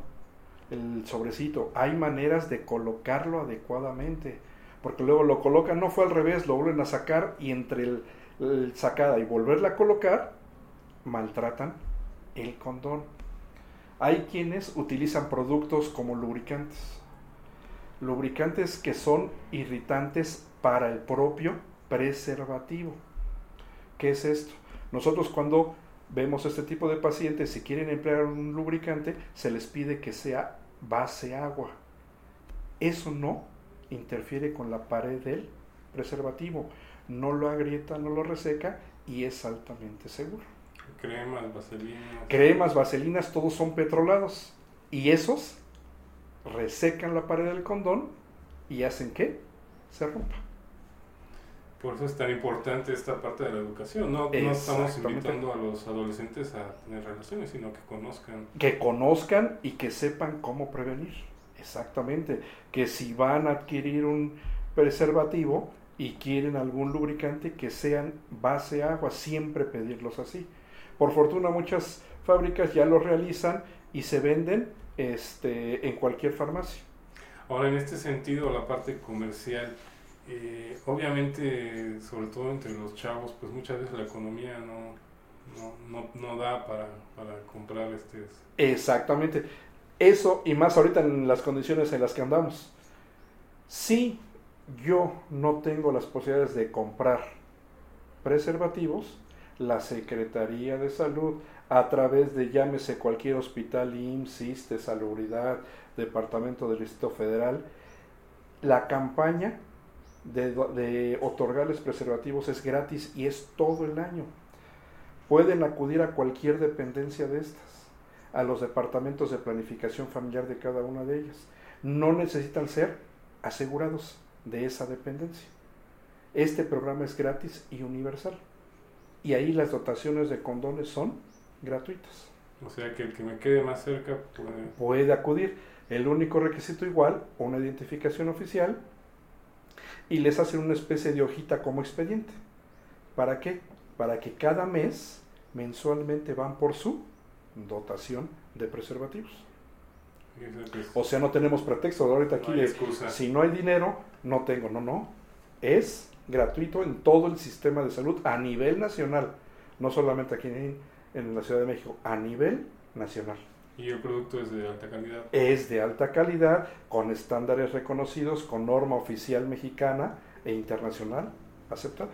el sobrecito, hay maneras de colocarlo adecuadamente, porque luego lo colocan, no fue al revés, lo vuelven a sacar y entre el, el sacada y volverla a colocar, maltratan el condón. Hay quienes utilizan productos como lubricantes, lubricantes que son irritantes para el propio preservativo. ¿Qué es esto? Nosotros cuando vemos este tipo de pacientes, si quieren emplear un lubricante, se les pide que sea base agua. Eso no interfiere con la pared del preservativo, no lo agrieta, no lo reseca y es altamente seguro. Cremas, vaselina. Cremas, vaselinas, todos son petrolados y esos resecan la pared del condón y hacen que se rompa. Por eso es tan importante esta parte de la educación. No, no estamos invitando a los adolescentes a tener relaciones, sino que conozcan. que conozcan y que sepan cómo prevenir. Exactamente. Que si van a adquirir un preservativo y quieren algún lubricante, que sean base agua, siempre pedirlos así. Por fortuna muchas fábricas ya lo realizan y se venden este, en cualquier farmacia. Ahora, en este sentido, la parte comercial, eh, obviamente, sobre todo entre los chavos, pues muchas veces la economía no, no, no, no da para, para comprar este... Exactamente. Eso y más ahorita en las condiciones en las que andamos. Si yo no tengo las posibilidades de comprar preservativos, la Secretaría de Salud, a través de llámese cualquier hospital, IMSS, ISSSTE, Salubridad, Departamento del Distrito Federal, la campaña de, de otorgarles preservativos es gratis y es todo el año. Pueden acudir a cualquier dependencia de estas, a los departamentos de planificación familiar de cada una de ellas. No necesitan ser asegurados de esa dependencia. Este programa es gratis y universal. Y ahí las dotaciones de condones son gratuitas. O sea, que el que me quede más cerca puede... Puede acudir. El único requisito igual, una identificación oficial y les hacen una especie de hojita como expediente. ¿Para qué? Para que cada mes, mensualmente, van por su dotación de preservativos. O sea, no tenemos pretexto ahorita aquí no excusa. si no hay dinero, no tengo. No, no. Es gratuito en todo el sistema de salud a nivel nacional. No solamente aquí en, en la Ciudad de México, a nivel nacional. Y el producto es de alta calidad. Es de alta calidad, con estándares reconocidos, con norma oficial mexicana e internacional aceptada.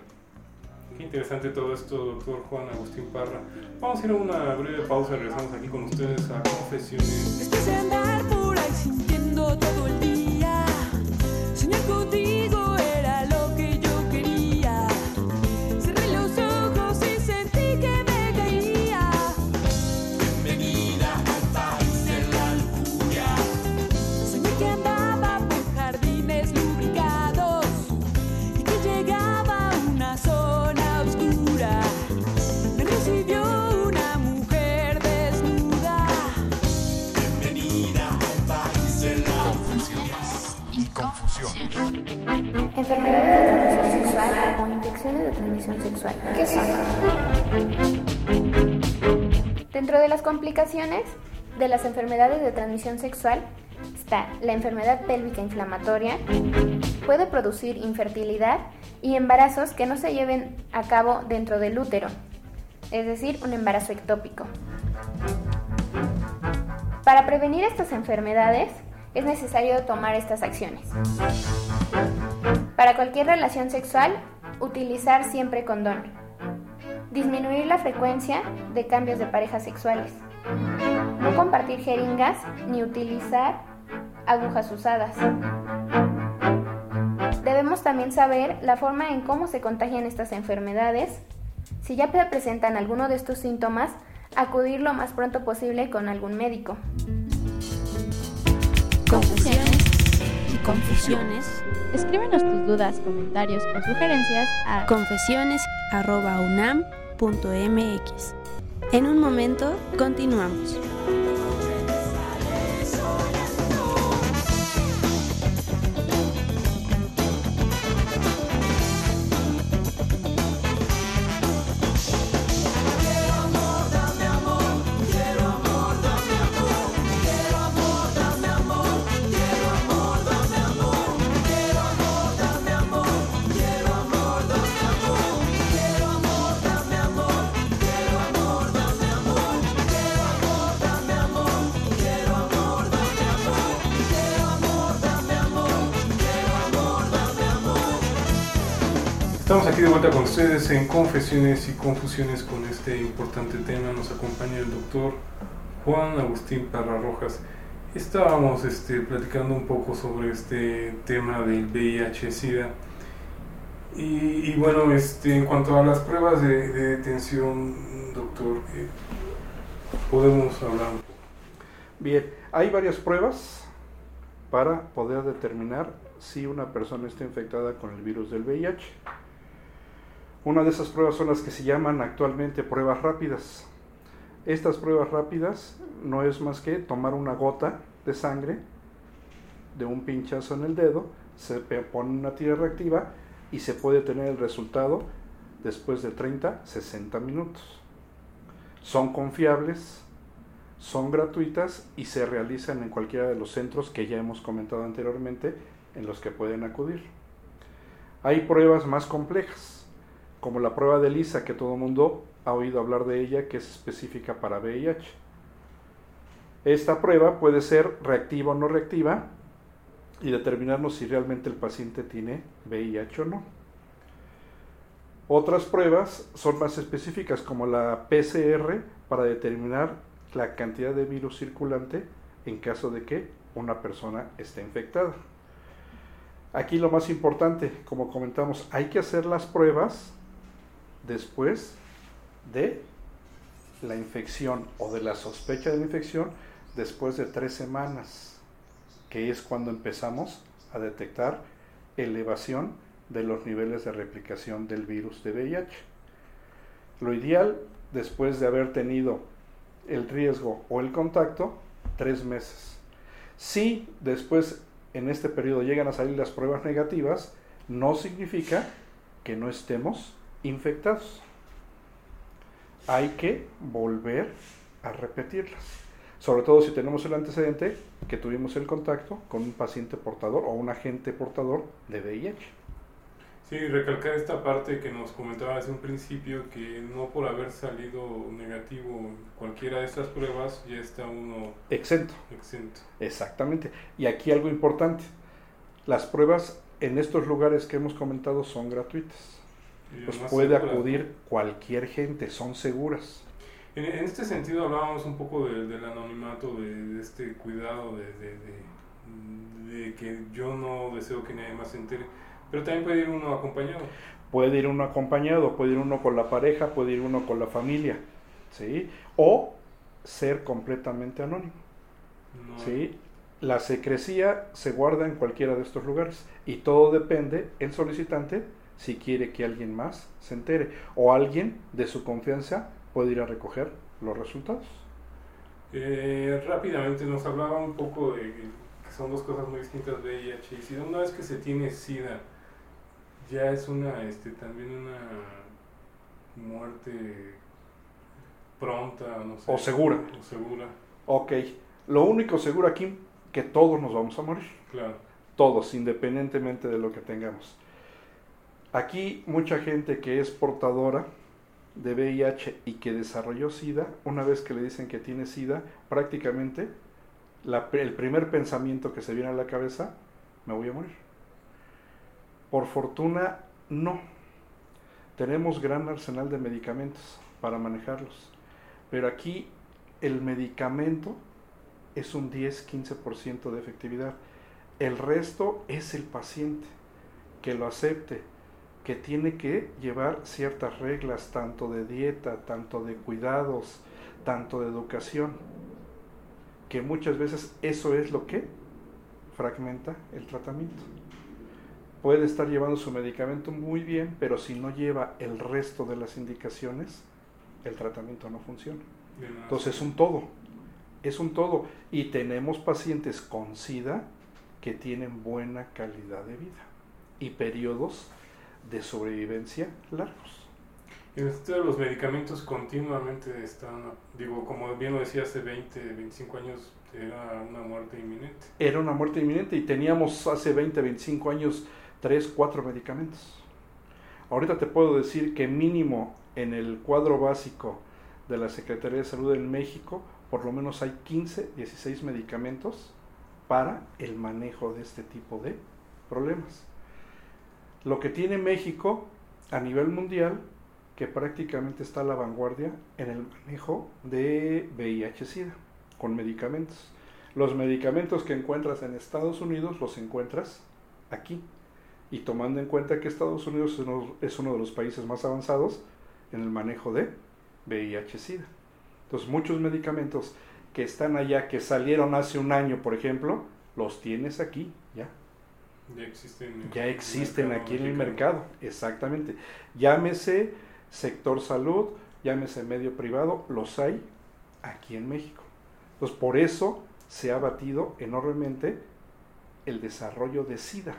Qué interesante todo esto, doctor Juan Agustín Parra. Vamos a ir a una breve pausa, regresamos aquí con ustedes a Confesiones. Después de andar por ahí sintiendo todo de las complicaciones de las enfermedades de transmisión sexual está la enfermedad pélvica inflamatoria, puede producir infertilidad y embarazos que no se lleven a cabo dentro del útero, es decir, un embarazo ectópico. Para prevenir estas enfermedades es necesario tomar estas acciones. Para cualquier relación sexual, utilizar siempre condón. Disminuir la frecuencia de cambios de parejas sexuales. No compartir jeringas ni utilizar agujas usadas. Debemos también saber la forma en cómo se contagian estas enfermedades. Si ya presentan alguno de estos síntomas, acudir lo más pronto posible con algún médico. Confesiones y confusiones. Escríbenos tus dudas, comentarios o sugerencias a En un momento, continuamos. Estamos aquí de vuelta con ustedes en Confesiones y Confusiones con este importante tema. Nos acompaña el doctor Juan Agustín Parra Rojas. Estábamos este, platicando un poco sobre este tema del VIH-Sida. Y, bueno, este, en cuanto a las pruebas de, de detención, doctor, eh, podemos hablar. Bien, hay varias pruebas para poder determinar si una persona está infectada con el virus del VIH. Una de esas pruebas son las que se llaman actualmente pruebas rápidas. Estas pruebas rápidas no es más que tomar una gota de sangre de un pinchazo en el dedo, se pone una tira reactiva y se puede tener el resultado después de 30, 60 minutos. Son confiables, son gratuitas y se realizan en cualquiera de los centros que ya hemos comentado anteriormente en los que pueden acudir. Hay pruebas más complejas, como la prueba de Lisa, que todo el mundo ha oído hablar de ella, que es específica para VIH. Esta prueba puede ser reactiva o no reactiva y determinarnos si realmente el paciente tiene VIH o no. Otras pruebas son más específicas, como la PCR, para determinar la cantidad de virus circulante en caso de que una persona esté infectada. Aquí lo más importante, como comentamos, hay que hacer las pruebas después de la infección o de la sospecha de la infección después de tres semanas, que es cuando empezamos a detectar elevación de los niveles de replicación del virus de VIH. Lo ideal, después de haber tenido el riesgo o el contacto, tres meses. Si después en este periodo llegan a salir las pruebas negativas, no significa que no estemos infectados. Hay que volver a repetirlas. Sobre todo si tenemos el antecedente que tuvimos el contacto con un paciente portador o un agente portador de VIH. Sí, recalcar esta parte que nos comentaba hace un principio, que no por haber salido negativo cualquiera de estas pruebas ya está uno Exento. exento. Exactamente. Y aquí algo importante. Las pruebas en estos lugares que hemos comentado son gratuitas. Pues puede seguras, ¿no? acudir cualquier gente, son seguras. En, en este sentido hablábamos un poco de- del anonimato, de, de este cuidado, de- de que yo no deseo que nadie más se entere, pero también puede ir uno acompañado. Puede ir uno acompañado, puede ir uno con la pareja, puede ir uno con la familia, ¿sí? O ser completamente anónimo, No- ¿sí? La secrecía se guarda en cualquiera de estos lugares y todo depende el solicitante si quiere que alguien más se entere o alguien de su confianza puede ir a recoger los resultados. Eh, rápidamente nos hablaba un poco de que son dos cosas muy distintas, VIH y SIDA. Una vez que se tiene SIDA, ya es una, este, también una muerte pronta, no sé. O segura. O segura, Ok, lo único seguro aquí que todos nos vamos a morir. claro. todos, independientemente de lo que tengamos. Aquí mucha gente que es portadora de VIH y que desarrolló SIDA, una vez que le dicen que tiene SIDA, prácticamente el primer pensamiento que se viene a la cabeza, me voy a morir. Por fortuna, no. Tenemos gran arsenal de medicamentos para manejarlos, pero aquí el medicamento es un 10-15% de efectividad. El resto es el paciente que lo acepte, que tiene que llevar ciertas reglas, tanto de dieta, tanto de cuidados, tanto de educación, que muchas veces eso es lo que fragmenta el tratamiento. Puede estar llevando su medicamento muy bien, pero si no lleva el resto de las indicaciones, el tratamiento no funciona. Entonces es un todo, es un todo. Y tenemos pacientes con SIDA que tienen buena calidad de vida y periodos de sobrevivencia largos. En esto de los medicamentos continuamente están, digo, como bien lo decía hace 20, 25 años, era una muerte inminente. Era una muerte inminente y teníamos hace 20, 25 años 3, 4 medicamentos. Ahorita te puedo decir que mínimo en el cuadro básico de la Secretaría de Salud en México, por lo menos hay 15, 16 medicamentos para el manejo de este tipo de problemas. Lo que tiene México a nivel mundial, que prácticamente está a la vanguardia en el manejo de VIH-Sida con medicamentos. Los medicamentos que encuentras en Estados Unidos los encuentras aquí. Y tomando en cuenta que Estados Unidos es uno, de los países más avanzados en el manejo de VIH-Sida. Entonces muchos medicamentos que están allá, que salieron hace un año, por ejemplo, los tienes aquí, ya. Ya existen, Ya existen mercado aquí en el mercado, exactamente. Llámese sector salud, llámese medio privado, los hay aquí en México. Entonces, por eso se ha batido enormemente el desarrollo de SIDA.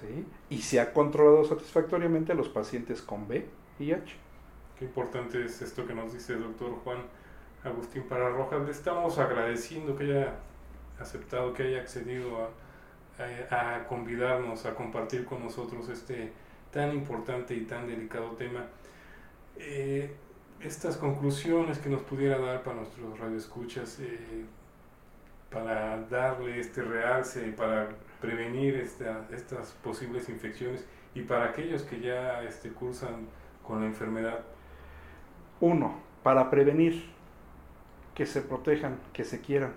¿sí? Y se ha controlado satisfactoriamente a los pacientes con VIH. Qué importante es esto que nos dice el doctor Juan Agustín Pararrojas. Le estamos agradeciendo que haya aceptado, que haya accedido a, a- a convidarnos, a compartir con nosotros este tan importante y tan delicado tema. Eh, estas conclusiones que nos pudiera dar para nuestros radioescuchas, eh, para darle este realce, para prevenir esta- estas posibles infecciones y para aquellos que ya este, cursan con la enfermedad, Uno, para prevenir que se protejan, que se quieran.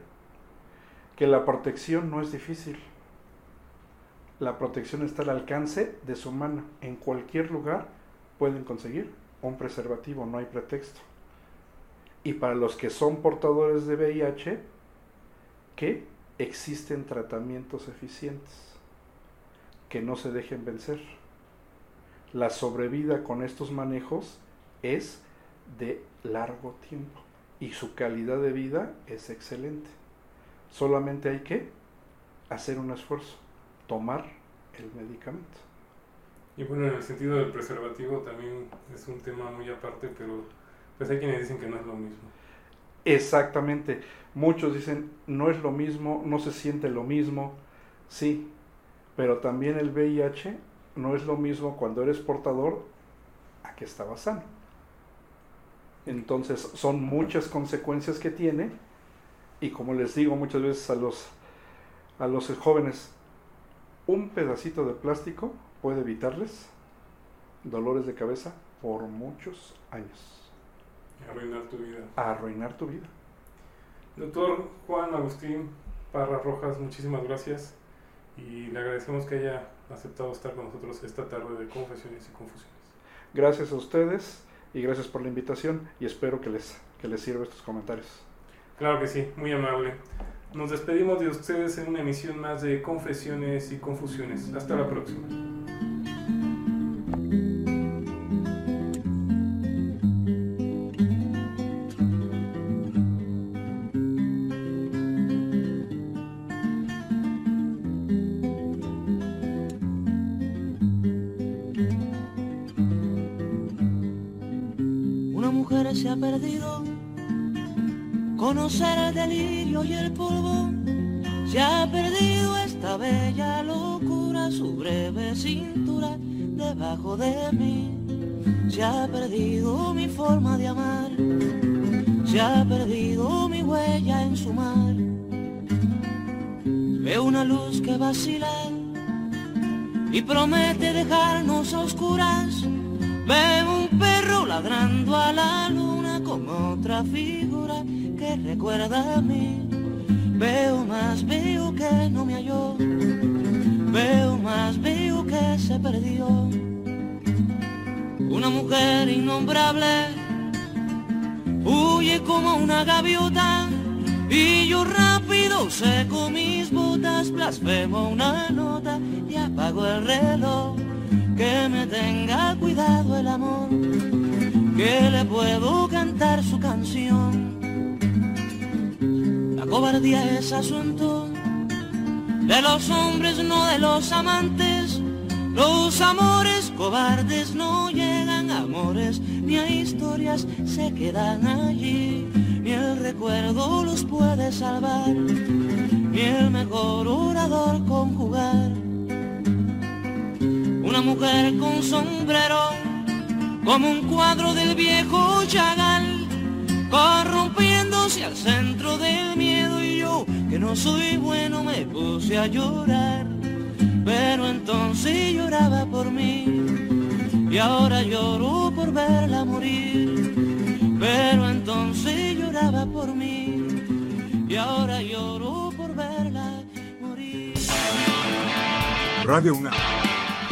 Que la protección no es difícil. La protección está al alcance de su mano. En cualquier lugar pueden conseguir un preservativo, no hay pretexto. Y para los que son portadores de VIH, que existen tratamientos eficientes, que no se dejen vencer. La sobrevida con estos manejos es de largo tiempo y su calidad de vida es excelente. Solamente hay que hacer un esfuerzo, tomar el medicamento. Y bueno, en el sentido del preservativo también es un tema muy aparte, pero pues hay quienes dicen que no es lo mismo. Exactamente. Muchos dicen, no es lo mismo, no se siente lo mismo. Sí, pero también el VIH no es lo mismo cuando eres portador a que estabas sano. Entonces son muchas consecuencias que tiene y como les digo muchas veces a los, a los jóvenes, un pedacito de plástico puede evitarles dolores de cabeza por muchos años. Arruinar tu vida. Arruinar tu vida. Doctor Juan Agustín Parra Rojas, muchísimas gracias y le agradecemos que haya aceptado estar con nosotros esta tarde de confesiones y confusiones. Gracias a ustedes y gracias por la invitación y espero que les, que les sirva estos comentarios. Claro que sí, muy amable. Nos despedimos de ustedes en una emisión más de Confesiones y Confusiones. Hasta la próxima. Y el polvo, se ha perdido esta bella locura, su breve cintura debajo de mí, se ha perdido mi forma de amar, se ha perdido mi huella en su mar. Veo una luz que vacila y promete dejarnos a oscuras. Veo un perro ladrando a la luna con otra figura que recuerda a mí. Veo más, veo que no me halló. Veo más, veo que se perdió. Una mujer innombrable huye como una gaviota. Y yo rápido seco mis botas, blasfemo una nota y apago el reloj. Que me tenga cuidado el amor, que le puedo cantar su canción. La cobardía es asunto de los hombres, no de los amantes. Los amores cobardes no llegan a amores, ni a historias se quedan allí. Ni el recuerdo los puede salvar, ni el mejor orador conjugar. Una mujer con sombrero, como un cuadro del viejo Chagall, corrompiéndose al centro del miedo y yo, que no soy bueno, me puse a llorar. Pero entonces lloraba por mí y ahora lloro por verla morir. Pero entonces lloraba por mí y ahora lloro por verla morir. Radio UNAM.